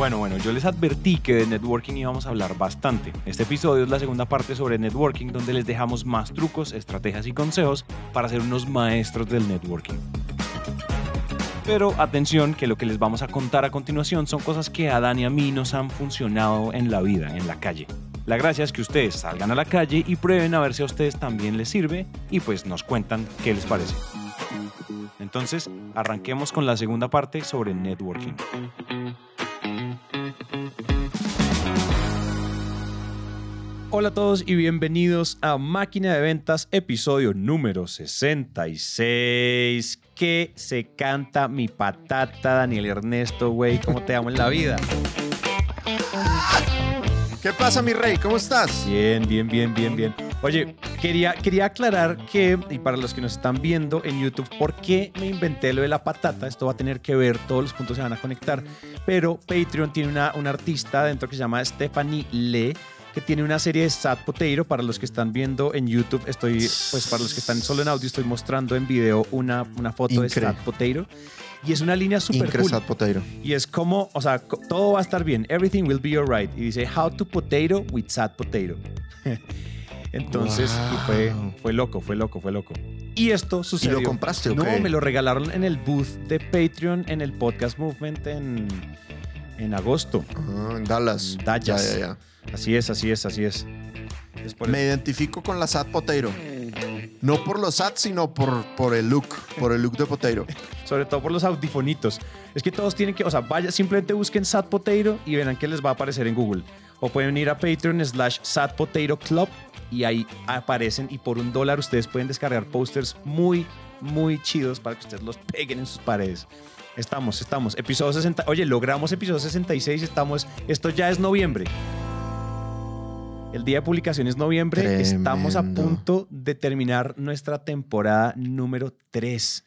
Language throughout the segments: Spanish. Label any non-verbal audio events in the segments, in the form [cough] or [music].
Bueno, bueno, yo les advertí que de networking íbamos a hablar bastante. Este episodio es la segunda parte sobre networking donde les dejamos más trucos, estrategias y consejos para ser unos maestros del networking. Pero atención que lo que les vamos a contar a continuación son cosas que a Dan y a mí nos han funcionado en la vida, en la calle. La gracia es que ustedes salgan a la calle y prueben a ver si a ustedes también les sirve y pues nos cuentan qué les parece. Entonces, arranquemos con la segunda parte sobre networking. Hola a todos y bienvenidos a Máquina de Ventas, episodio número 66. Que se canta mi patata, Daniel Ernesto, güey. ¿Cómo te amo en la vida? ¿Qué pasa, mi rey? ¿Cómo estás? Bien, bien, bien, bien, bien. Oye, quería, quería aclarar que, y para los que nos están viendo en YouTube, ¿por qué me inventé lo de la patata? Esto va a tener que ver, todos los puntos se van a conectar. Pero Patreon tiene una, una artista dentro que se llama Stephanie Le que tiene una serie de Sad Potato. Para los que están viendo en YouTube, estoy, pues para los que están solo en audio, estoy mostrando en video una, una foto de Sad Potato. Y es una línea súper cool. Sad Potato. Y es como, o sea, todo va a estar bien. Everything will be alright. Y dice, How to Potato with Sad Potato. [laughs] Entonces, fue, fue loco, fue loco, fue loco. Y esto sucedió. ¿Y lo compraste o No, me lo regalaron en el booth de Patreon en el Podcast Movement en, en agosto. Ah, en Dallas. Dallas. Ya, ya, ya. Así es, así es, así es. Me identifico con la Sad Potato. No por los SAT, sino por, por el look, por el look de Potato. [laughs] Sobre todo por los audifonitos. Es que todos tienen que, o sea, vaya, simplemente busquen Sad Potato y verán que les va a aparecer en Google. O pueden ir a Patreon slash Sad Potato Club y ahí aparecen y por un dólar ustedes pueden descargar posters muy, muy chidos para que ustedes los peguen en sus paredes. Estamos, estamos. Episodio 60. Oye, logramos episodio 66. Estamos. Esto ya es noviembre. El día de publicación es noviembre. Estamos a punto de terminar nuestra temporada número 3.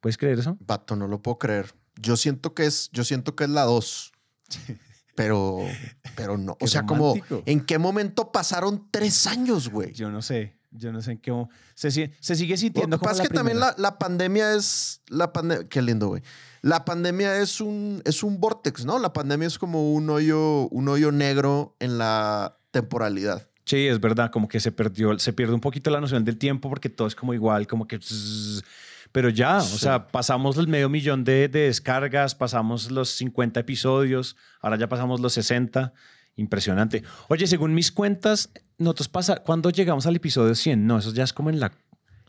¿Puedes creer eso? Vato, no lo puedo creer. Yo siento que es, yo siento que es la 2. [laughs] Pero, pero no. O sea, como, ¿en qué momento pasaron tres años, güey? Yo no sé. Yo no sé en qué se, se sigue sintiendo. Lo que pasa es que también la, la, pandemia es. La pandemia. Qué lindo, güey. La pandemia es un, es un vortex, ¿no? La pandemia es como un hoyo, un hoyo negro en la temporalidad. Sí, es verdad, como que se perdió, se pierde un poquito la noción del tiempo porque todo es como igual, como que... Pero ya, o sea, pasamos el medio millón de, descargas, pasamos los 50 episodios, ahora ya pasamos los 60. Impresionante. Oye, según mis cuentas, nosotros pasa, ¿cuándo llegamos al episodio 100? No, eso ya es como en la,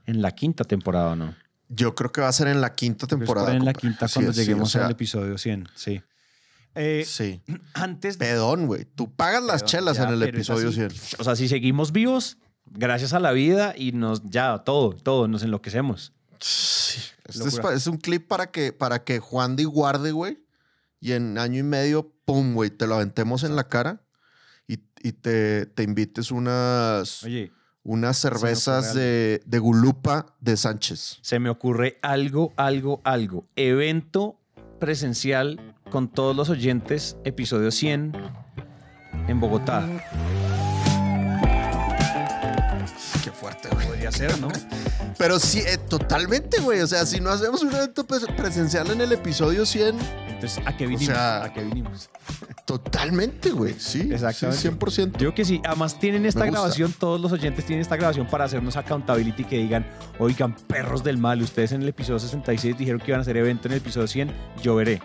en la quinta temporada, ¿no? Yo creo que va a ser en la quinta temporada. En la quinta cuando lleguemos al episodio 100, sí. Eh, sí. [clears throat] Antes. Pedón, güey. Tú pagas las chelas en el episodio 100. O sea, si seguimos vivos, gracias a la vida y nos ya todo, todo, nos enloquecemos. Sí. Este es, un clip para que, para que Juan de guarde, güey. Y en año y medio, pum, güey, te lo aventemos en la cara y, te, te, invites unas. Oye. Unas cervezas de, de Gulupa de Sánchez. Se me ocurre algo, algo, algo. Evento presencial con todos los oyentes, episodio 100 en Bogotá. Ser, ¿no? Pero sí, eh, totalmente, güey. O sea, si no hacemos un evento presencial en el episodio 100. Entonces, ¿a qué vinimos? ¿A qué vinimos? Totalmente, güey. Sí. Exactamente. 100%. Yo que sí. Además, tienen esta grabación, todos los oyentes tienen esta grabación para hacernos accountability que digan, oigan, perros del mal, ustedes en el episodio 66 dijeron que iban a hacer evento en el episodio 100, yo veré.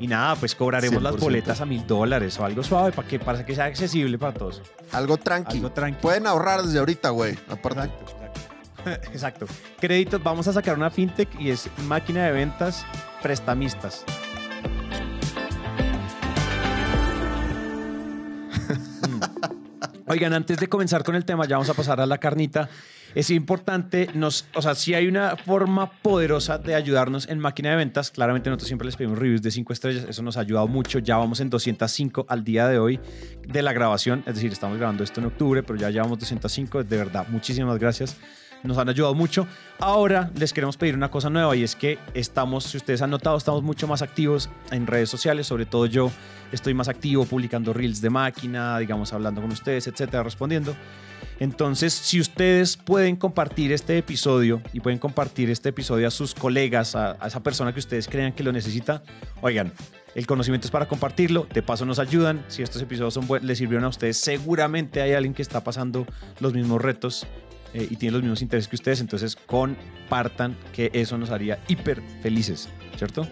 Y nada, pues cobraremos las boletas a mil dólares o algo suave para que, para que sea accesible para todos. Algo tranqui. Algo tranqui. Pueden ahorrar desde ahorita, güey. Aparte. Exacto, exacto. [laughs] Créditos, vamos a sacar una fintech y es máquina de ventas prestamistas. [laughs] Oigan, antes de comenzar con el tema, ya vamos a pasar a la carnita. Es importante, nos, o sea, si hay una forma poderosa de ayudarnos en máquina de ventas, claramente nosotros siempre les pedimos reviews de 5 estrellas, eso nos ha ayudado mucho, ya vamos en 205 al día de hoy de la grabación, es decir, estamos grabando esto en octubre, pero ya llevamos 205, de verdad, muchísimas gracias nos han ayudado mucho. Ahora les queremos pedir una cosa nueva y es que estamos, si ustedes han notado, estamos mucho más activos en redes sociales, sobre todo yo estoy más activo publicando reels de máquina, digamos, hablando con ustedes, etcétera, respondiendo. Entonces, si ustedes pueden compartir este episodio y pueden compartir este episodio a sus colegas, a, esa persona que ustedes crean que lo necesita, oigan, el conocimiento es para compartirlo, de paso nos ayudan, si estos episodios son les sirvieron a ustedes, seguramente hay alguien que está pasando los mismos retos eh, y tiene los mismos intereses que ustedes, entonces compartan que eso nos haría hiper felices, ¿cierto?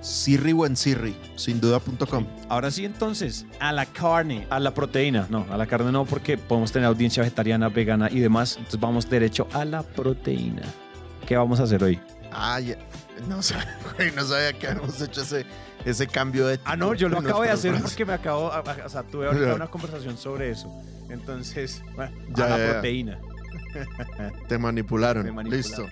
Sirri buen Sirri, sin duda.com. Ahora sí, entonces, a la carne, a la proteína. No, a la carne no, porque podemos tener audiencia vegetariana, vegana y demás. Entonces vamos derecho a la proteína. ¿Qué vamos a hacer hoy? Ah, no, [laughs] no sabía que habíamos hecho ese, ese cambio de. Ah, no, yo lo acabo de hacer porque me acabo. O sea, tuve ahorita una conversación sobre eso. Entonces, bueno, ya, a la proteína. [laughs] Te manipularon. Listo.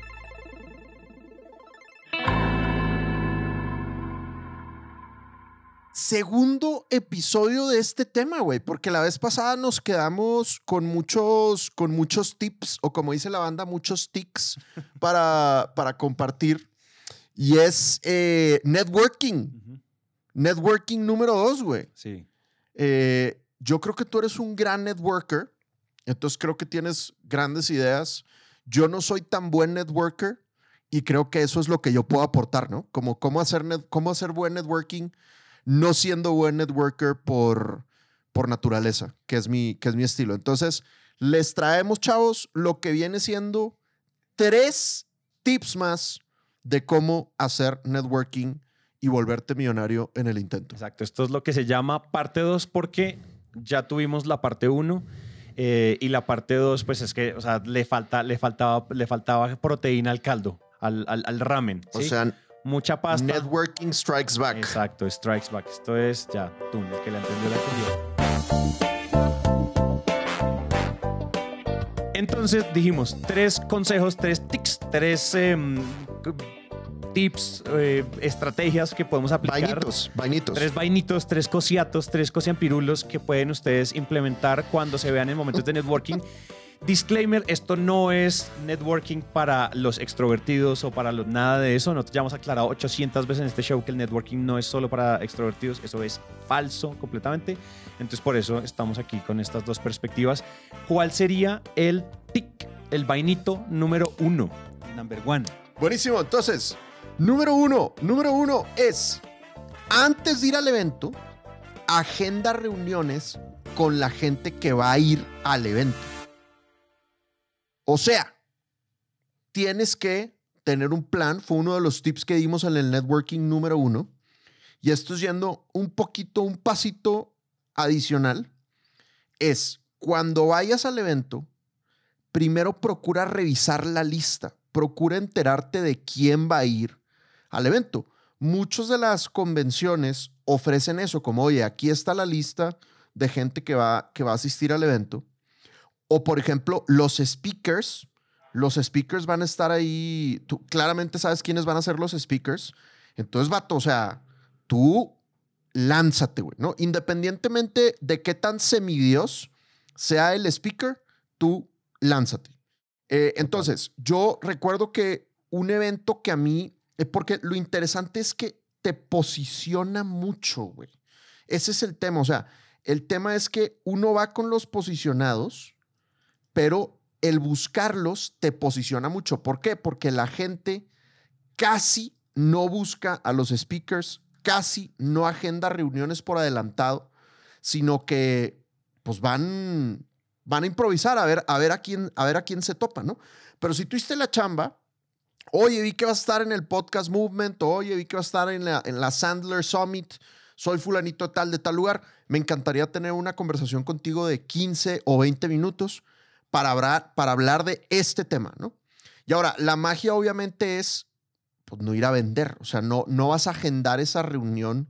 segundo episodio de este tema, güey, porque la vez pasada nos quedamos con muchos, con muchos tips, o como dice la banda, muchos tics [laughs] para, para compartir. Y es eh, networking. Networking número dos, güey. Sí. Eh, yo creo que tú eres un gran networker, entonces creo que tienes grandes ideas. Yo no soy tan buen networker y creo que eso es lo que yo puedo aportar, ¿no? Como cómo hacer, cómo hacer buen networking no siendo buen networker por, por naturaleza, que es, mi, que es mi estilo. Entonces, les traemos, chavos, lo que viene siendo tres tips más de cómo hacer networking y volverte millonario en el intento. Exacto, esto es lo que se llama parte 2 porque ya tuvimos la parte 1 eh, y la parte 2 pues es que, o sea, le, falta, le, faltaba, le faltaba proteína al caldo, al, al, ramen. O sea, mucha pasta. Networking strikes back. Exacto, strikes back. Esto es ya, tú, el que la entendió, la entendió. Entonces dijimos tres consejos, tres tips, tres em, tips, eh, estrategias que podemos aplicar. Vainitos, vainitos. Tres vainitos, tres cosiatos, tres cosiampirulos que pueden ustedes implementar cuando se vean en momentos de networking [laughs] Disclaimer, esto no es networking para los extrovertidos o para los nada de eso. Nosotros ya hemos aclarado 800 veces en este show que el networking no es solo para extrovertidos, eso es falso completamente. Entonces por eso estamos aquí con estas dos perspectivas. ¿Cuál sería el tic, el vainito número uno? Number one. Buenísimo, entonces, número uno, número uno es, antes de ir al evento, agenda reuniones con la gente que va a ir al evento. O sea, tienes que tener un plan. Fue uno de los tips que dimos en el networking número uno. Y esto es yendo un poquito, un pasito adicional. Es cuando vayas al evento, primero procura revisar la lista. Procura enterarte de quién va a ir al evento. Muchas de las convenciones ofrecen eso, como, oye, aquí está la lista de gente que va, que va a asistir al evento. O, por ejemplo, los speakers. Los speakers van a estar ahí. Tú claramente sabes quiénes van a ser los speakers. Entonces, vato, o sea, tú lánzate, güey, ¿no? Independientemente de qué tan semidios sea el speaker, tú lánzate. Eh, entonces, yo recuerdo que un evento que a mí, porque lo interesante es que te posiciona mucho, güey. Ese es el tema, o sea, el tema es que uno va con los posicionados pero el buscarlos te posiciona mucho. ¿Por qué? Porque la gente casi no busca a los speakers, casi no agenda reuniones por adelantado, sino que pues van, van a improvisar a ver, a ver a quién, a ver a quién se topa, ¿no? Pero si tú hiciste la chamba, oye, vi que vas a estar en el Podcast Movement, oye, vi que vas a estar en la, en la Sandler Summit, soy fulanito tal de tal lugar, me encantaría tener una conversación contigo de 15 o 20 minutos para hablar, para hablar de este tema, ¿no? Y ahora, la magia obviamente es pues, no ir a vender, o sea, no, no vas a agendar esa reunión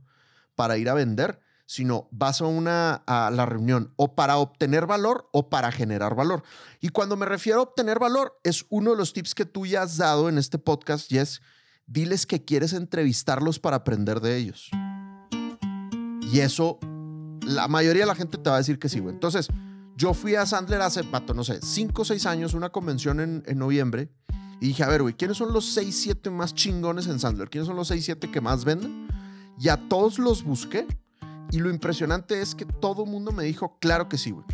para ir a vender, sino vas a, una, a la reunión o para obtener valor o para generar valor. Y cuando me refiero a obtener valor, es uno de los tips que tú ya has dado en este podcast y es, diles que quieres entrevistarlos para aprender de ellos. Y eso, la mayoría de la gente te va a decir que sí, güey. Entonces, yo fui a Sandler hace, no sé, 5 o 6 años, una convención en, en noviembre. Y dije, a ver, güey, ¿quiénes son los 6, 7 más chingones en Sandler? ¿Quiénes son los 6, 7 que más venden? Y a todos los busqué. Y lo impresionante es que todo el mundo me dijo, claro que sí, güey.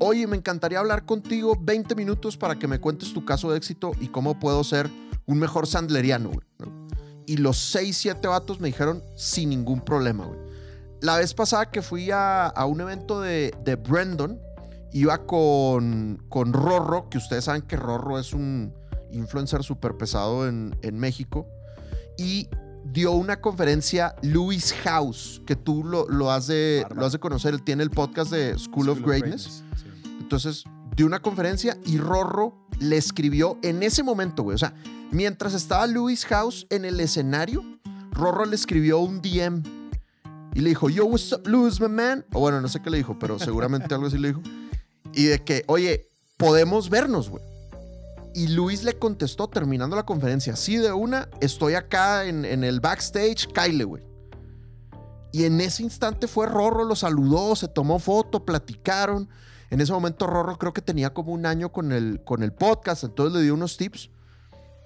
Oye, me encantaría hablar contigo 20 minutos para que me cuentes tu caso de éxito y cómo puedo ser un mejor sandleriano, güey. Y los 6, 7 vatos me dijeron sin ningún problema, güey. La vez pasada que fui a, un evento de, de Brandon, iba con, con Rorro, que ustedes saben que Rorro es un influencer súper pesado en, en México. Y dio una conferencia Louis House, que tú lo, lo, has, de, lo has de conocer. Él tiene el podcast de School, of Greatness. Entonces, dio una conferencia y Rorro le escribió en ese momento, güey. O sea, mientras estaba Louis House en el escenario, Rorro le escribió un DM y le dijo, Yo, what's up, Louis, my man? O bueno, no sé qué le dijo, pero seguramente algo así le dijo. Y de que, oye, podemos vernos, güey. Y Luis le contestó terminando la conferencia, sí, de una, estoy acá en, el backstage, Kyle, güey. Y en ese instante fue Rorro, lo saludó, se tomó foto, platicaron. En ese momento Rorro creo que tenía como un año con el, con el podcast, entonces le dio unos tips.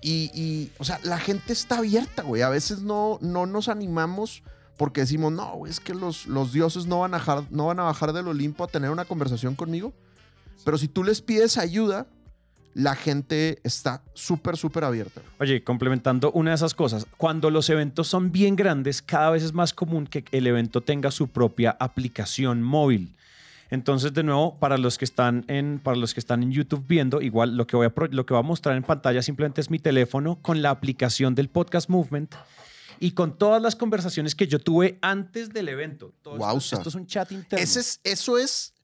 Y, o sea, la gente está abierta, güey. A veces no, no nos animamos porque decimos, no, güey, es que los, los dioses no van, a no van a bajar del Olimpo a tener una conversación conmigo. Pero si tú les pides ayuda, la gente está súper, súper abierta. Oye, complementando una de esas cosas, cuando los eventos son bien grandes, cada vez es más común que el evento tenga su propia aplicación móvil. Entonces, de nuevo, para los que están en, para los que están en YouTube viendo, igual lo que, voy a, lo que voy a mostrar en pantalla simplemente es mi teléfono con la aplicación del Podcast Movement y con todas las conversaciones que yo tuve antes del evento. wow, esto, esto, es un chat interno. Ese es, eso es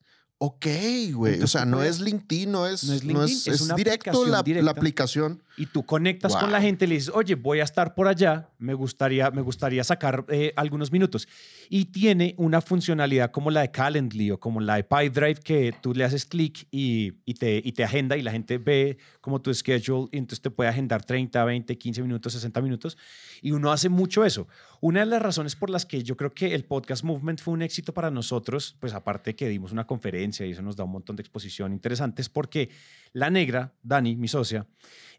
Ok, güey. O sea, no es LinkedIn, no es, no es, es, directo la, la, aplicación. Y tú conectas con la gente y le dices, oye, voy a estar por allá, me gustaría, me gustaría sacar eh, algunos minutos. Y tiene una funcionalidad como la de Calendly o como la de PyDrive que tú le haces clic y, y, te, y te agenda y la gente ve como tu schedule y entonces te puede agendar 30, 20, 15 minutos, 60 minutos. Y uno hace mucho eso. Una de las razones por las que yo creo que el podcast movement fue un éxito para nosotros, pues aparte que dimos una conferencia y eso nos da un montón de exposición interesante, es porque la negra, Dani, mi socia,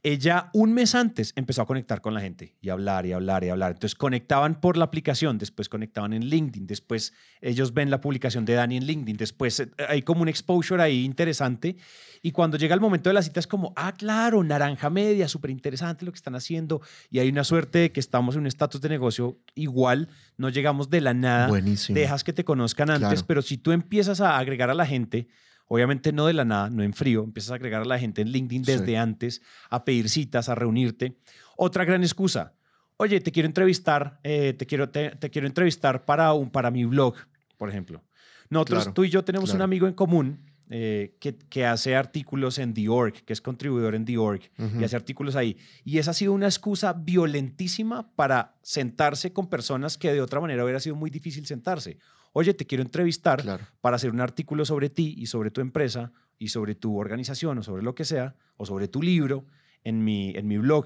ella un mes antes empezó a conectar con la gente y hablar y hablar y hablar. Entonces conectaban por la aplicación, después conectaban en LinkedIn, después ellos ven la publicación de Dani en LinkedIn, después eh, hay como un exposure ahí interesante. Y cuando llega el momento de la cita es como, ah, claro, naranja media, súper interesante lo que están haciendo. Y hay una suerte de que estamos en un estatus de negocio igual, no llegamos de la nada. Buenísimo. Dejas que te conozcan antes, pero si tú empiezas a agregar a la gente, Obviamente no de la nada, no en frío, empiezas a agregar a la gente en LinkedIn desde antes, a pedir citas, a reunirte. Otra gran excusa, oye, te quiero entrevistar, eh, te, quiero, te, quiero entrevistar para, un, para mi blog, por ejemplo. Nosotros, tú y yo tenemos un amigo en común eh, que, que, hace artículos en The Org, que es contribuidor en The Org, y hace artículos ahí. Y esa ha sido una excusa violentísima para sentarse con personas que de otra manera hubiera sido muy difícil sentarse oye, te quiero entrevistar para hacer un artículo sobre ti y sobre tu empresa y sobre tu organización o sobre lo que sea, o sobre tu libro en mi, en mi blog.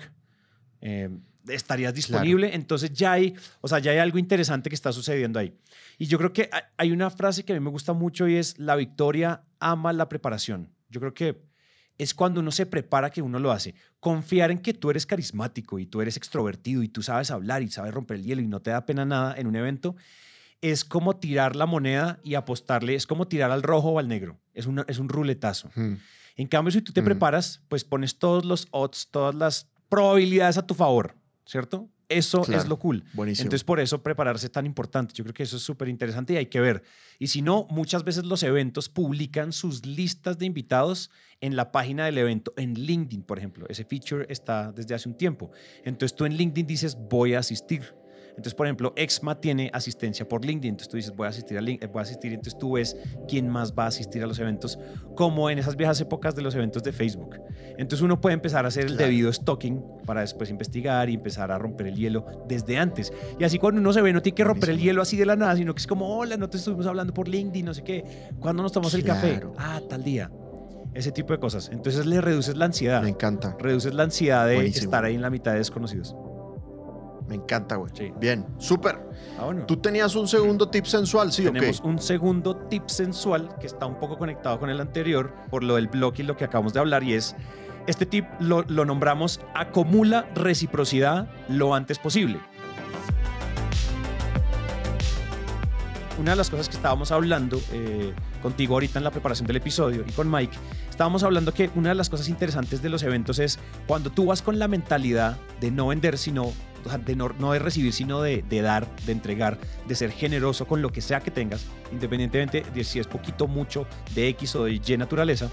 Eh, estarías disponible. Entonces ya hay, o sea, ya hay algo interesante que está sucediendo ahí. Y yo creo que hay una frase que a mí me gusta mucho y es, la victoria ama la preparación. Yo creo que es cuando uno se prepara que uno lo hace. Confiar en que tú eres carismático y tú eres extrovertido y tú sabes hablar y sabes romper el hielo y no te da pena nada en un evento es como tirar la moneda y apostarle, es como tirar al rojo o al negro, es, es un ruletazo. En cambio, si tú te preparas, pues pones todos los odds, todas las probabilidades a tu favor, ¿cierto? Eso es lo cool. Buenísimo. Entonces, por eso prepararse es tan importante. Yo creo que eso es súper interesante y hay que ver. Y si no, muchas veces los eventos publican sus listas de invitados en la página del evento, en LinkedIn, por ejemplo. Ese feature está desde hace un tiempo. Entonces, tú en LinkedIn dices, voy a asistir entonces, por ejemplo, Exma tiene asistencia por LinkedIn. Entonces tú dices, voy a asistir a LinkedIn, voy a asistir. Entonces tú ves quién más va a asistir a los eventos, como en esas viejas épocas de los eventos de Facebook. Entonces uno puede empezar a hacer el debido stalking para después investigar y empezar a romper el hielo desde antes. Y así cuando uno se ve, no tiene que romper el hielo así de la nada, sino que es como, hola, no te estuvimos hablando por LinkedIn, no sé qué. ¿Cuándo nos tomamos el café? Ah, tal día ese tipo de cosas. Entonces le reduces la ansiedad. Me encanta. Reduces la ansiedad de estar ahí en la mitad de desconocidos. Me encanta, güey. Bien, súper. Ah, Tú tenías un segundo tip sensual, ¿sí Tenemos un segundo tip sensual que está un poco conectado con el anterior por lo del blog y lo que acabamos de hablar y es, este tip lo, lo nombramos acumula reciprocidad lo antes posible. una de las cosas que estábamos hablando eh, contigo ahorita en la preparación del episodio y con Mike, estábamos hablando que una de las cosas interesantes de los eventos es cuando tú vas con la mentalidad de no vender, sino de no, de recibir, sino de, de, dar, de entregar, de ser generoso con lo que sea que tengas, independientemente de si es poquito, mucho, de X o de Y naturaleza,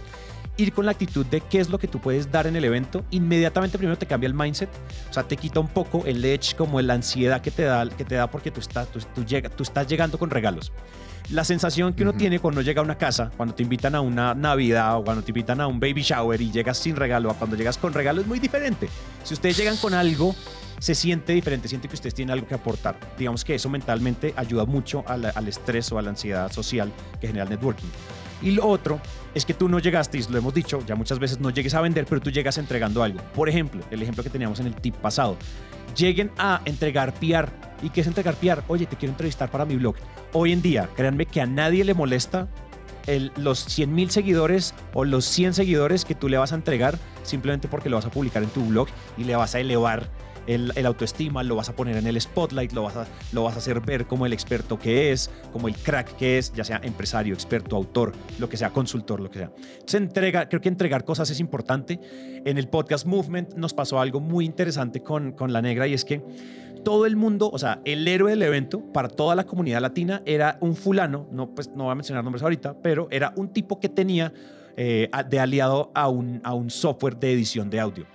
ir con la actitud de qué es lo que tú puedes dar en el evento, inmediatamente primero te cambia el mindset, o sea, te quita un poco el edge, como la ansiedad que te da, que te da porque tú estás, tú, tú estás llegando con regalos. La sensación que uno tiene cuando llega a una casa, cuando te invitan a una Navidad o cuando te invitan a un baby shower y llegas sin regalo, a cuando llegas con regalo es muy diferente. Si ustedes llegan con algo, se siente diferente, siente que ustedes tienen algo que aportar. Digamos que eso mentalmente ayuda mucho al, al estrés o a la ansiedad social que genera el networking. Y lo otro es que tú no llegaste, y lo hemos dicho ya muchas veces, no llegues a vender, pero tú llegas entregando algo. Por ejemplo, el ejemplo que teníamos en el tip pasado. Lleguen a entregar PR. ¿Y qué es entregar PR? Oye, te quiero entrevistar para mi blog. Hoy en día, créanme que a nadie le molesta los 100 mil seguidores o los 100 seguidores que tú le vas a entregar simplemente porque lo vas a publicar en tu blog y le vas a elevar el, autoestima, lo vas a poner en el spotlight, lo vas, a, lo vas a hacer ver como el experto que es, como el crack que es, ya sea empresario, experto, autor, lo que sea, consultor, lo que sea. Se entrega, creo que entregar cosas es importante. En el podcast Movement nos pasó algo muy interesante con, con la negra y es que todo el mundo, o sea, el héroe del evento para toda la comunidad latina era un fulano, no, pues, no voy a mencionar nombres ahorita, pero era un tipo que tenía eh, de aliado a un, a un software de edición de audio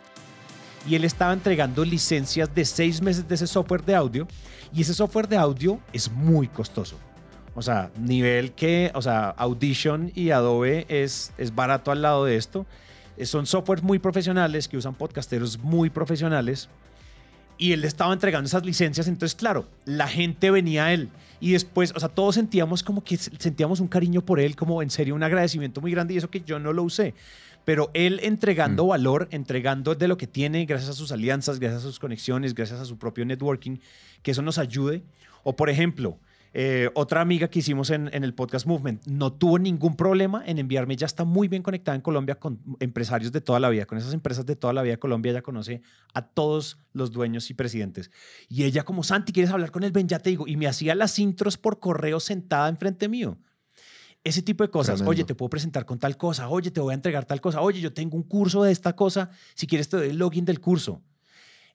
y él estaba entregando licencias de seis meses de ese software de audio y ese software de audio es muy costoso. O sea, nivel que, o sea, Audition y Adobe es, es barato al lado de esto. Eh, son softwares muy profesionales que usan podcasteros muy profesionales y él estaba entregando esas licencias, entonces claro, la gente venía a él y después, o sea, todos sentíamos como que sentíamos un cariño por él, como en serio un agradecimiento muy grande y eso que yo no lo usé pero él entregando mm. valor, entregando de lo que tiene gracias a sus alianzas, gracias a sus conexiones, gracias a su propio networking, que eso nos ayude. O por ejemplo, eh, otra amiga que hicimos en, el podcast Movement no tuvo ningún problema en enviarme, ya está muy bien conectada en Colombia con empresarios de toda la vida, con esas empresas de toda la vida de Colombia, ella conoce a todos los dueños y presidentes. Y ella como, Santi, ¿quieres hablar con él? Ven, ya te digo. Y me hacía las intros por correo sentada enfrente mío. Ese tipo de cosas. Oye, te puedo presentar con tal cosa. Oye, te voy a entregar tal cosa. Oye, yo tengo un curso de esta cosa. Si quieres, te doy el login del curso.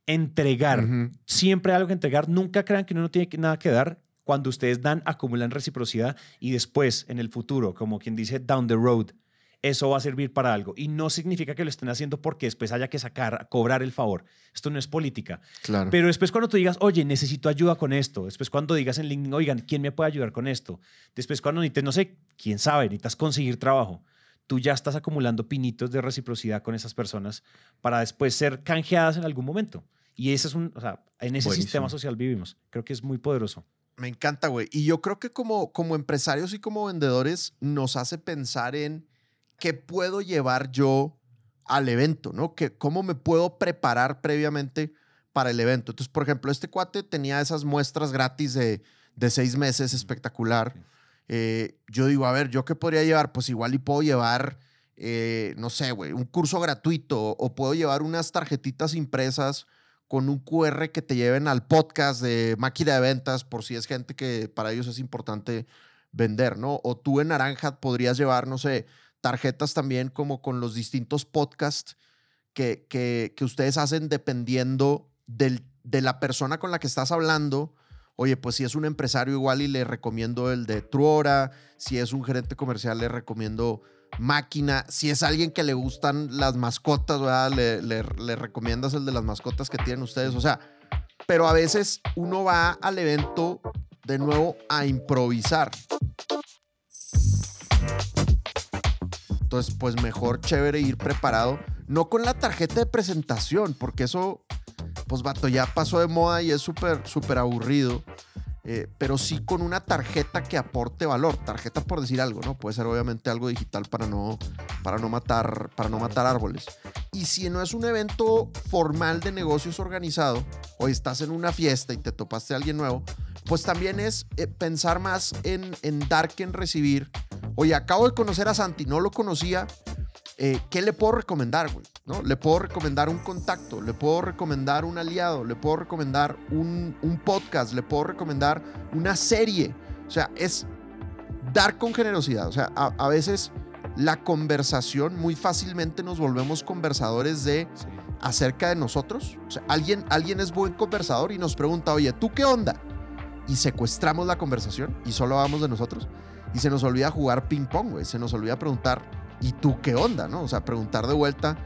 Entregar. Siempre hay algo que entregar. Nunca crean que uno no tiene nada que dar. Cuando ustedes dan, acumulan reciprocidad y después, en el futuro, como quien dice, down the road, eso va a servir para algo. Y no significa que lo estén haciendo porque después haya que sacar, cobrar el favor. Esto no es política. Claro. Pero después cuando tú digas, oye, necesito ayuda con esto. Después cuando digas en LinkedIn, oigan, ¿quién me puede ayudar con esto? Después cuando necesites, no sé, quién sabe, necesitas conseguir trabajo. Tú ya estás acumulando pinitos de reciprocidad con esas personas para después ser canjeadas en algún momento. Y ese es un, o sea, en ese sistema social vivimos. Creo que es muy poderoso. Me encanta, güey. Y yo creo que como, como empresarios y como vendedores nos hace pensar en qué puedo llevar yo al evento, ¿no? Que, ¿Cómo me puedo preparar previamente para el evento? Entonces, por ejemplo, este cuate tenía esas muestras gratis de, de seis meses, espectacular. Eh, yo digo, a ver, ¿yo qué podría llevar? Pues igual y puedo llevar, eh, no sé, güey, un curso gratuito o puedo llevar unas tarjetitas impresas con un QR que te lleven al podcast de máquina de ventas por si es gente que para ellos es importante vender, ¿no? O tú en Naranja podrías llevar, no sé, tarjetas también como con los distintos podcasts que, que, que ustedes hacen dependiendo del, de la persona con la que estás hablando. Oye, pues si es un empresario igual y le recomiendo el de Truora, si es un gerente comercial le recomiendo Máquina, si es alguien que le gustan las mascotas. Le, le, le recomiendas el de las mascotas que tienen ustedes. O sea, pero a veces uno va al evento de nuevo a improvisar. Entonces, pues mejor chévere ir preparado. No con la tarjeta de presentación, porque eso, pues vato, ya pasó de moda y es súper, súper aburrido. Eh, pero sí con una tarjeta que aporte valor. Tarjeta por decir algo, ¿no? Puede ser obviamente algo digital para no, para no, matar, para no matar árboles. Y si no es un evento formal de negocios organizado, o estás en una fiesta y te topaste a alguien nuevo, pues también es eh, pensar más en, en dar que en recibir Oye, acabo de conocer a Santi, no lo conocía. Eh, ¿Qué le puedo recomendar, güey? ¿No? Le puedo recomendar un contacto, le puedo recomendar un aliado, le puedo recomendar un, podcast, le puedo recomendar una serie. O sea, es dar con generosidad. O sea, a, veces la conversación, muy fácilmente nos volvemos conversadores de acerca de nosotros. O sea, alguien, alguien es buen conversador y nos pregunta, oye, ¿tú qué onda? Y secuestramos la conversación y solo hablamos de nosotros. Y se nos olvida jugar ping pong, güey. Se nos olvida preguntar, ¿y tú qué onda? ¿No? O sea, preguntar de vuelta,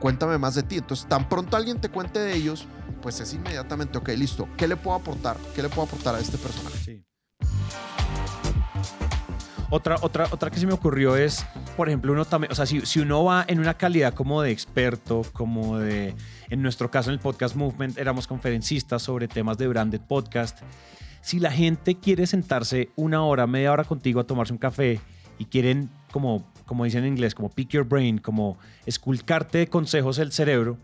cuéntame más de ti. Entonces, tan pronto alguien te cuente de ellos, pues es inmediatamente, ok, listo. ¿Qué le puedo aportar? ¿Qué le puedo aportar a este personaje? Sí. Otra, otra, otra que se me ocurrió es, por ejemplo, uno también, o sea, si, si uno va en una calidad como de experto, como de, en nuestro caso en el Podcast Movement, éramos conferencistas sobre temas de branded podcast. Si la gente quiere sentarse una hora, media hora contigo a tomarse un café y quieren, como, como dicen en inglés, como pick your brain, como esculcarte de consejos el cerebro,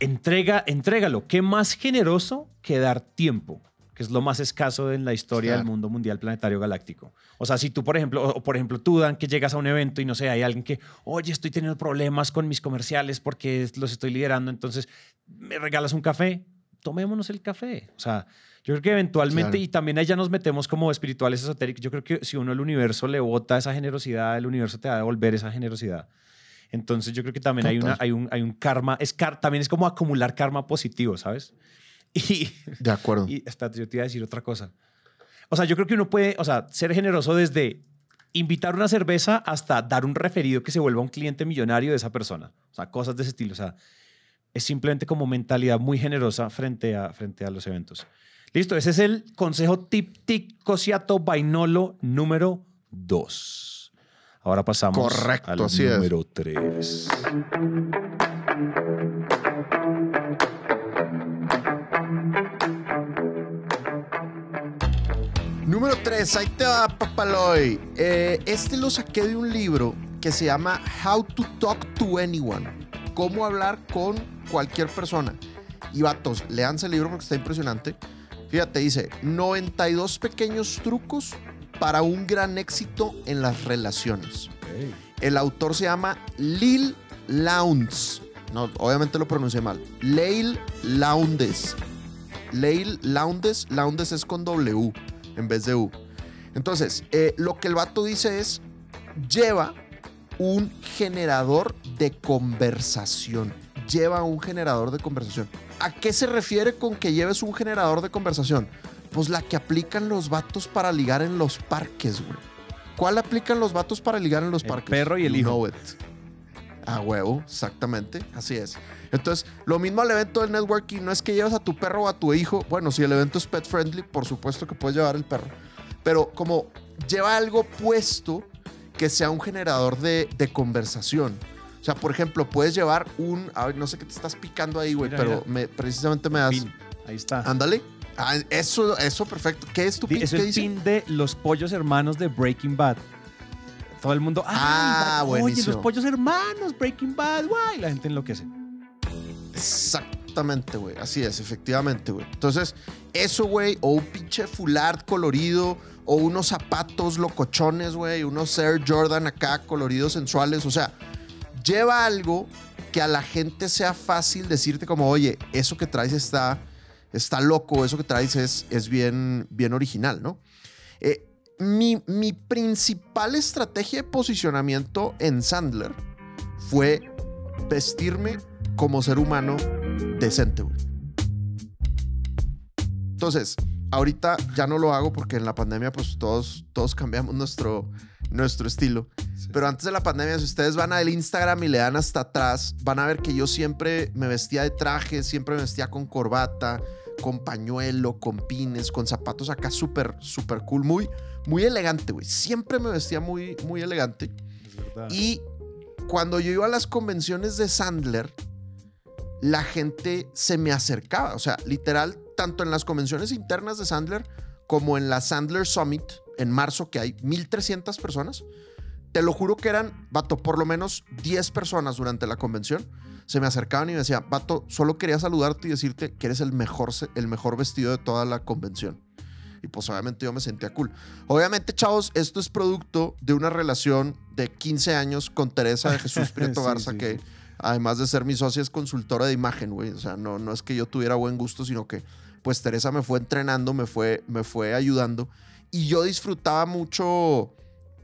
entrega, entrégalo. ¿Qué más generoso que dar tiempo? que es lo más escaso en la historia del mundo mundial planetario galáctico. O sea, si tú, por ejemplo, o por ejemplo, tú, Dan, que llegas a un evento y no sé, hay alguien que, oye, estoy teniendo problemas con mis comerciales porque los estoy liderando, entonces, ¿me regalas un café? Tomémonos el café. O sea, yo creo que eventualmente, y también ahí ya nos metemos como espirituales esotéricos, yo creo que si uno el universo le bota esa generosidad, el universo te va a devolver esa generosidad. Entonces yo creo que también hay, una, hay, un, hay un karma, es también es como acumular karma positivo, ¿sabes? [laughs] Y, de acuerdo. Y espérate, yo te iba a decir otra cosa. O sea, yo creo que uno puede, o sea, ser generoso desde invitar una cerveza hasta dar un referido que se vuelva un cliente millonario de esa persona. O sea, cosas de ese estilo. O sea, es simplemente como mentalidad muy generosa frente a, frente a los eventos. Listo, ese es el consejo tip tic cosiato vainolo número 2. Ahora pasamos Correcto, al número 3. Número 3, ahí te va, papaloy. Eh, este lo saqué de un libro que se llama How to Talk to Anyone. Cómo hablar con cualquier persona. Y vatos, leanse el libro porque está impresionante. Fíjate, dice 92 pequeños trucos para un gran éxito en las relaciones. El autor se llama Lil Lowndes. No, obviamente lo pronuncié mal. Leil Lowndes. Leil Lowndes. Lowndes es con W en vez de U. Entonces, eh, lo que el vato dice es, lleva un generador de conversación. Lleva un generador de conversación. ¿A qué se refiere con que lleves un generador de conversación? Pues la que aplican los vatos para ligar en los parques, güey. ¿Cuál aplican los vatos para ligar en los parques? El perro y el hijo. A huevo, exactamente, así es. Entonces, lo mismo al evento del networking, no es que lleves a tu perro o a tu hijo. Bueno, si el evento es pet friendly, por supuesto que puedes llevar el perro. Pero como lleva algo puesto que sea un generador de, conversación. O sea, por ejemplo, puedes llevar un. A ver, no sé qué te estás picando ahí, güey, pero Me, precisamente me das. Ahí está. Ándale. Ah, eso, eso, perfecto. ¿Qué es tu pin? Es el pin de los pollos hermanos de Breaking Bad. Todo el mundo. Ah, bueno. Oye, los pollos hermanos, Breaking Bad, guay. La gente enloquece. Exactamente, güey. Así es, efectivamente, güey. Entonces, eso, güey, o un pinche fulard colorido, o unos zapatos locochones, güey, unos Air Jordan acá coloridos sensuales. O sea, lleva algo que a la gente sea fácil decirte como, oye, eso que traes está, está loco, eso que traes es, es bien, bien original, ¿no? Eh, mi, mi principal estrategia de posicionamiento en Sandler fue vestirme como ser humano decente. Entonces, ahorita ya no lo hago porque en la pandemia pues todos, todos cambiamos nuestro, nuestro estilo. Pero antes de la pandemia, si ustedes van al Instagram y le dan hasta atrás, van a ver que yo siempre me vestía de traje, siempre me vestía con corbata, con pañuelo, con pines, con zapatos acá súper, súper cool, muy, muy elegante, güey. Siempre me vestía muy, muy elegante. Y cuando yo iba a las convenciones de Sandler, la gente se me acercaba. O sea, literal, tanto en las convenciones internas de Sandler como en la Sandler Summit en marzo, que hay 1300 personas. Te lo juro que eran, vato, por lo menos 10 personas durante la convención. Se me acercaban y me decían, vato, solo quería saludarte y decirte que eres el mejor, el mejor vestido de toda la convención. Y pues obviamente yo me sentía cool. Obviamente, chavos, esto es producto de una relación de 15 años con Teresa de Jesús [laughs] Prieto Garza, que además de ser mi socia, es consultora de imagen, güey. O sea, no, no es que yo tuviera buen gusto, sino que pues Teresa me fue entrenando, me fue, me fue ayudando. Y yo disfrutaba mucho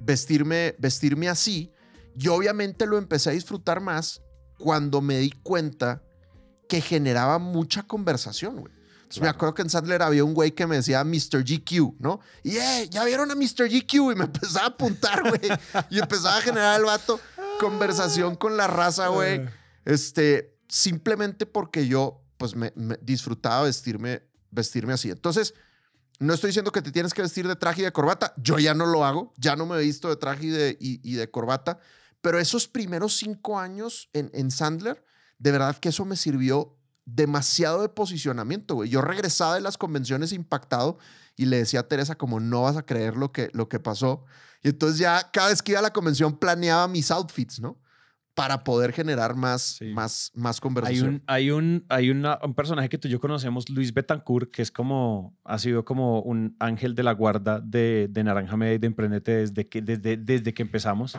vestirme, vestirme así. Y obviamente lo empecé a disfrutar más cuando me di cuenta que generaba mucha conversación, güey. Entonces me acuerdo que en Sandler había un güey que me decía Mr. GQ, ¿no? Y, eh, ya vieron a Mr. GQ y me [laughs] empezaba a apuntar, güey. y empezaba a generar el vato conversación con la raza, güey. Ah. Este, simplemente porque yo, pues, me, disfrutaba vestirme, vestirme así. Entonces, no estoy diciendo que te tienes que vestir de traje y de corbata. Yo ya no lo hago. Ya no me he visto de traje y de, corbata. Pero esos primeros cinco años en, en Sandler, de verdad que eso me sirvió demasiado de posicionamiento, güey. Yo regresaba de las convenciones impactado y le decía a Teresa como no vas a creer lo que, lo que pasó. Y entonces ya cada vez que iba a la convención planeaba mis outfits, ¿no? Para poder generar más, más, más conversación. Hay, un, hay, un, hay un personaje que tú y yo conocemos, Luis Betancourt, que es como, ha sido como un ángel de la guarda de, de Naranja Media y de Emprendete desde que, desde, desde que empezamos.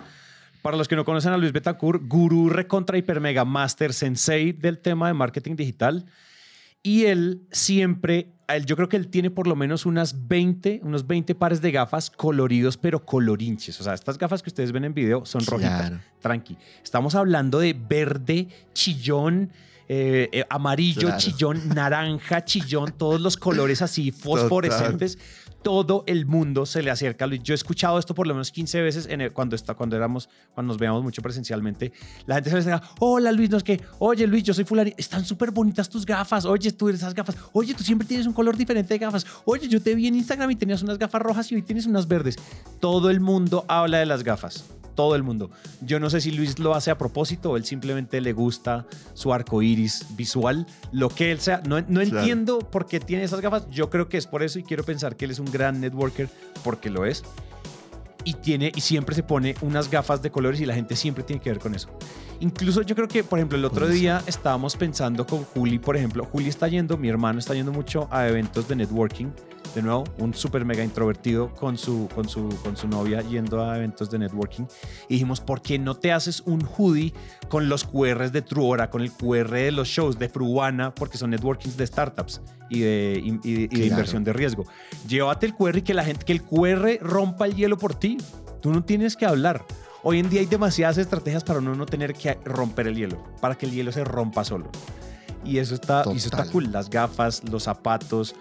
Para los que no conocen a Luis Betancourt, gurú recontra hiper mega master sensei del tema de marketing digital. Y él siempre, él, yo creo que él tiene por lo menos unas 20, unos 20 pares de gafas coloridos, pero colorinches. O sea, estas gafas que ustedes ven en video son rojitas. Tranqui. Estamos hablando de verde, chillón, eh, eh, amarillo, chillón, naranja, chillón, todos los colores así fosforescentes todo el mundo se le acerca a Luis. Yo he escuchado esto por lo menos 15 veces cuando, está, cuando, éramos, cuando nos veíamos mucho presencialmente. La gente se le acerca, hola Luis, no es que, oye Luis, yo soy fulani, están súper bonitas tus gafas, oye, tú esas gafas, oye, tú siempre tienes un color diferente de gafas, oye, yo te vi en Instagram y tenías unas gafas rojas y hoy tienes unas verdes. Todo el mundo habla de las gafas todo el mundo. Yo no sé si Luis lo hace a propósito o él simplemente le gusta su arco iris visual, lo que él sea. No, no entiendo por qué tiene esas gafas. Yo creo que es por eso y quiero pensar que él es un gran networker porque lo es. Y, tiene, y siempre se pone unas gafas de colores y la gente siempre tiene que ver con eso. Incluso yo creo que, por ejemplo, el otro día estábamos pensando con Juli, por ejemplo, Juli está yendo, mi hermano está yendo mucho a eventos de networking de nuevo, un súper mega introvertido con su, con, su, con su novia yendo a eventos de networking. Y dijimos, ¿por qué no te haces un hoodie con los QRs de Truora, con el QR de los shows de Fruana, porque son networkings de startups y de, y, de inversión de riesgo? Llévate el QR y que la gente, que el QR rompa el hielo por ti. Tú no tienes que hablar. Hoy en día hay demasiadas estrategias para uno no tener que romper el hielo, para que el hielo se rompa solo. Y eso está, y eso está cool. Las gafas, los zapatos,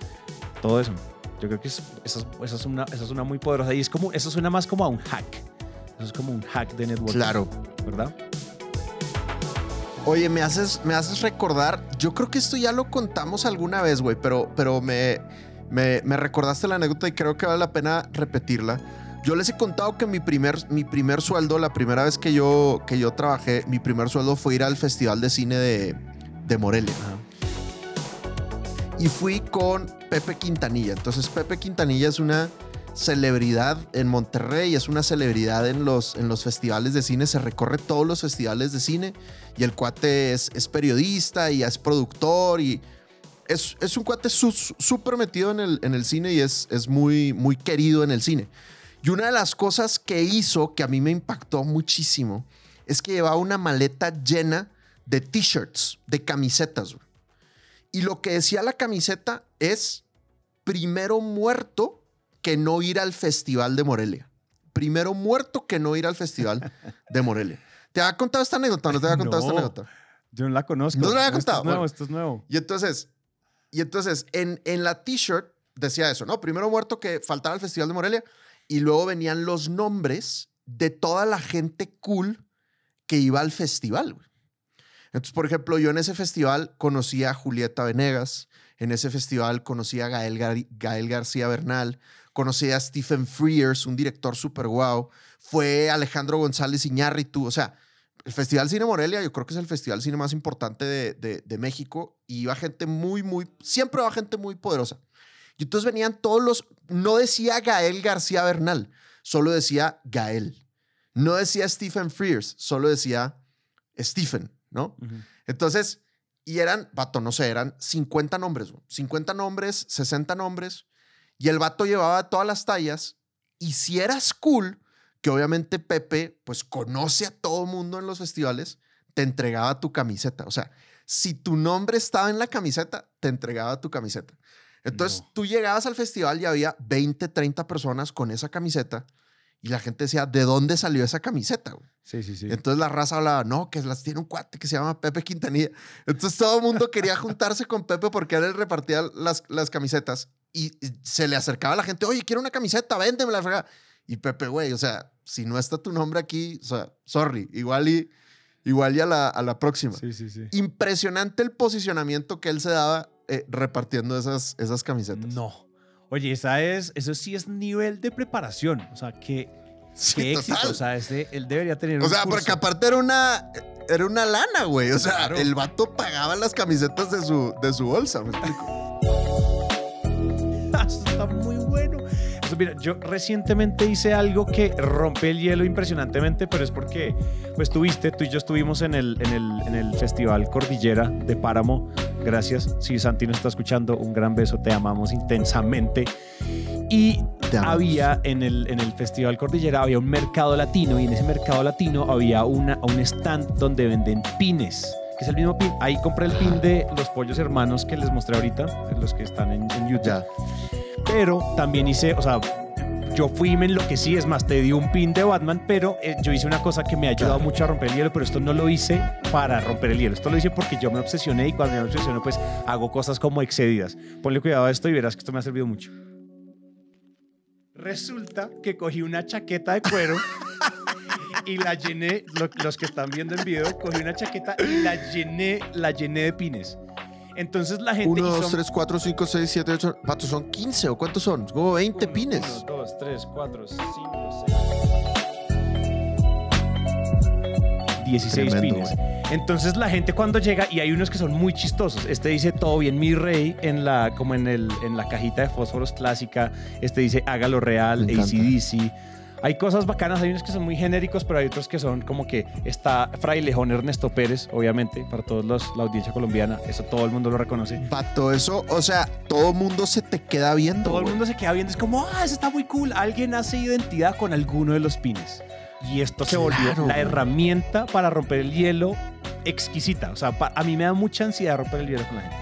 todo eso. Yo creo que esa, es una, es una muy poderosa. Y es como, eso suena más como a un hack. Eso es como un hack de networking. Claro. ¿Verdad? Oye, me haces, me haces recordar. Yo creo que esto ya lo contamos alguna vez, güey, pero, pero me, me, me, recordaste la anécdota y creo que vale la pena repetirla. Yo les he contado que mi primer, mi primer sueldo, la primera vez que yo, que yo trabajé, mi primer sueldo fue ir al Festival de Cine de, de Morelia. Y fui con Pepe Quintanilla. Entonces Pepe Quintanilla es una celebridad en Monterrey, es una celebridad en los, en los festivales de cine, se recorre todos los festivales de cine y el cuate es, periodista y es productor y es, es un cuate súper metido en el, en el cine y es, es muy, muy querido en el cine. Y una de las cosas que hizo que a mí me impactó muchísimo es que llevaba una maleta llena de t-shirts, de camisetas. Y lo que decía la camiseta es primero muerto que no ir al Festival de Morelia. Primero muerto que no ir al Festival de Morelia. ¿Te ha contado esta anécdota? ¿No te ha [laughs] contado esta anécdota? Yo no la conozco. No te la había contado. Esto es nuevo, esto es nuevo. Y entonces, y entonces en, en la t-shirt decía eso, ¿no? Primero muerto que faltara al Festival de Morelia y luego venían los nombres de toda la gente cool que iba al festival. Entonces, por ejemplo, yo en ese festival conocí a Julieta Venegas, en ese festival conocí a Gael, García Bernal, conocí a Stephen Frears, un director súper guau, fue Alejandro González Iñárritu, o sea, el Festival Cine Morelia yo creo que es el festival cine más importante de, de, México y iba gente muy, muy, siempre va gente muy poderosa. Y entonces venían todos los, no decía Gael García Bernal, solo decía Gael. No decía Stephen Frears, solo decía Stephen. ¿No? Entonces, y eran, vato, no sé, eran 50 nombres, 50 nombres, 60 nombres, y el vato llevaba todas las tallas, y si eras cool, que obviamente Pepe, pues conoce a todo mundo en los festivales, te entregaba tu camiseta. O sea, si tu nombre estaba en la camiseta, te entregaba tu camiseta. Entonces tú llegabas al festival y había 20, 30 personas con esa camiseta y la gente decía, ¿de dónde salió esa camiseta? Güey? Sí, sí, sí. Entonces la raza hablaba, no, que las tiene un cuate que se llama Pepe Quintanilla. Entonces todo el mundo quería juntarse con Pepe porque él repartía las, las camisetas y se le acercaba a la gente, oye, quiero una camiseta, véndemela. Y Pepe, güey, o sea, si no está tu nombre aquí, o sea, sorry, igual y, igual y a, la, a la próxima. Sí, sí, sí. Impresionante el posicionamiento que él se daba eh, repartiendo esas, esas camisetas. No. Oye, esa es, eso sí es nivel de preparación. O sea, que qué éxito. O sea, ese, él debería tener. O sea, porque aparte era una, era una lana, güey. O sea, el vato pagaba las camisetas de su, de su bolsa, me explico. [laughs] Está muy bueno. Mira, yo recientemente hice algo que rompe el hielo impresionantemente, pero es porque, pues tuviste, tú y yo estuvimos en el, en el, en el Festival Cordillera de Páramo. Gracias. Si Santi nos está escuchando, un gran beso, te amamos intensamente. Y había en el, en el Festival Cordillera, había un mercado latino y en ese mercado latino había una, un stand donde venden pines que es el mismo pin. Ahí compré el pin de los pollos hermanos que les mostré ahorita, los que están en, en YouTube. Pero también hice, o sea, yo fui y me enloquecí, es más, te di un pin de Batman, pero eh, yo hice una cosa que me ha ayudado mucho a romper el hielo, pero esto no lo hice para romper el hielo, esto lo hice porque yo me obsesioné y cuando me obsesiono pues hago cosas como excedidas. Ponle cuidado a esto y verás que esto me ha servido mucho. Resulta que cogí una chaqueta de cuero y la llené, los que están viendo en video, cogí una chaqueta y la llené, la llené de pines. Entonces la gente. 1, 2, 3, 4, 5, 6, 7, 8. Pato, son 15 o cuántos son? Como 20 uno, pines. 1, 2, 3, 4, 5, 6. 16 Tremendo, pines. Wey. Entonces la gente cuando llega, y hay unos que son muy chistosos. Este dice todo bien, mi rey, en la, como en, el, en la cajita de fósforos clásica. Este dice hágalo real, ACDC. Hay cosas bacanas, hay unos que son muy genéricos, pero hay otros que son como que está Frailejón Ernesto Pérez, obviamente, para todos los, la audiencia colombiana, eso todo el mundo lo reconoce. Pato, eso, o sea, todo el mundo se te queda viendo. Todo el mundo se queda viendo, es como, ah, eso está muy cool, alguien hace identidad con alguno de los pines. Y esto se volvió la güey. herramienta para romper el hielo exquisita. O sea, a mí me da mucha ansiedad romper el hielo con la gente.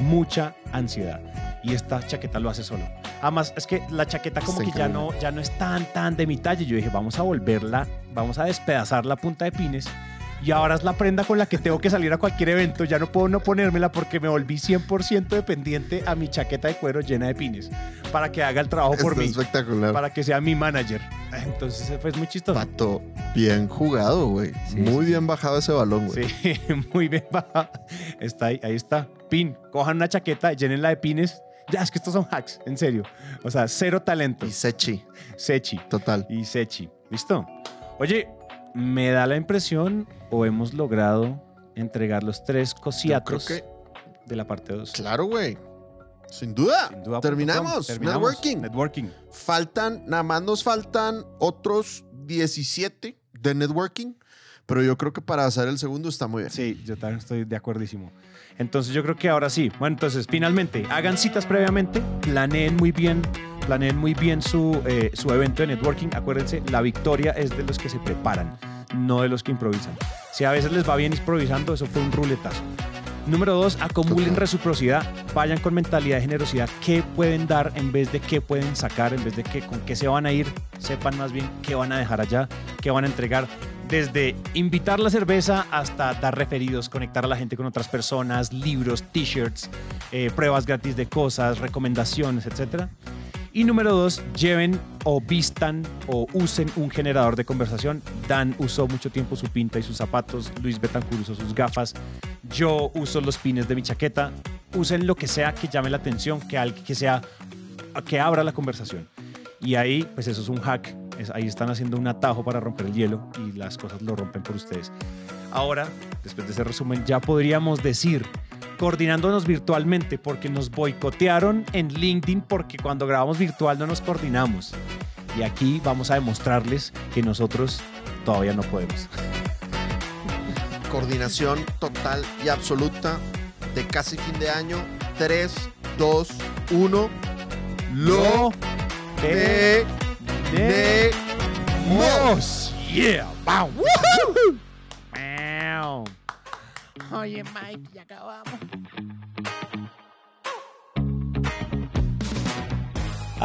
Mucha ansiedad. Y esta chaqueta lo hace solo. Además, es que la chaqueta como Está que ya no, ya no es tan, tan de mi talla. Yo dije, vamos a volverla, vamos a despedazar la punta de pines. Y ahora es la prenda con la que tengo que salir a cualquier evento. Ya no puedo no ponérmela porque me volví 100% dependiente a mi chaqueta de cuero llena de pines. Para que haga el trabajo por mí. espectacular. Para que sea mi manager. Entonces fue muy chistoso. Pato, bien jugado, güey. Sí, Muy sí, bien bajado ese balón, güey. Sí, [laughs] muy bien bajada. Está ahí, ahí está. Pin. Cojan una chaqueta, llénenla de pines. Ya, es que estos son hacks, en serio. O sea, cero talento. Y Sechi, Sechi total. y Sechi. ¿Listo? Oye, me da la impresión o hemos logrado entregar los tres cosiatos creo de la parte 2. Claro, güey. Sin duda. Sin duda, Terminamos. Terminamos. Networking. Networking. Faltan, nada más nos faltan otros 17 de networking. Pero yo creo que para hacer el segundo está muy bien. Sí, yo también estoy de acuerdísimo. Entonces yo creo que ahora sí. Bueno, entonces finalmente, hagan citas previamente, planeen muy bien, planeen muy bien su, eh, su evento de networking. Acuérdense, la victoria es de los que se preparan, no de los que improvisan. Si a veces les va bien improvisando, eso fue un ruletazo. Número dos, acumulen reciprocidad, vayan con mentalidad de generosidad, qué pueden dar en vez de qué pueden sacar, en vez de qué, con qué se van a ir, sepan más bien qué van a dejar allá, qué van a entregar, desde invitar la cerveza hasta dar referidos, conectar a la gente con otras personas, libros, t-shirts, eh, pruebas gratis de cosas, recomendaciones, etc. Y número dos, lleven o vistan o usen un generador de conversación. Dan usó mucho tiempo su pinta y sus zapatos. Luis Betancourt usó sus gafas. Yo uso los pines de mi chaqueta. Usen lo que sea que llame la atención, que, que sea que abra la conversación. Y ahí, pues eso es un hack. Es- ahí están haciendo un atajo para romper el hielo y las cosas lo rompen por ustedes. Ahora, después de ese resumen, ya podríamos decir, coordinándonos virtualmente, porque nos boicotearon en LinkedIn, porque cuando grabamos virtual no nos coordinamos. Y aquí vamos a demostrarles que nosotros todavía no podemos. Coordinación total y absoluta de casi fin de año. 3, 2, 1. Lo tenemos. tenemos. Yeah. Wow. Wow. Oye, Mike, ya acabamos.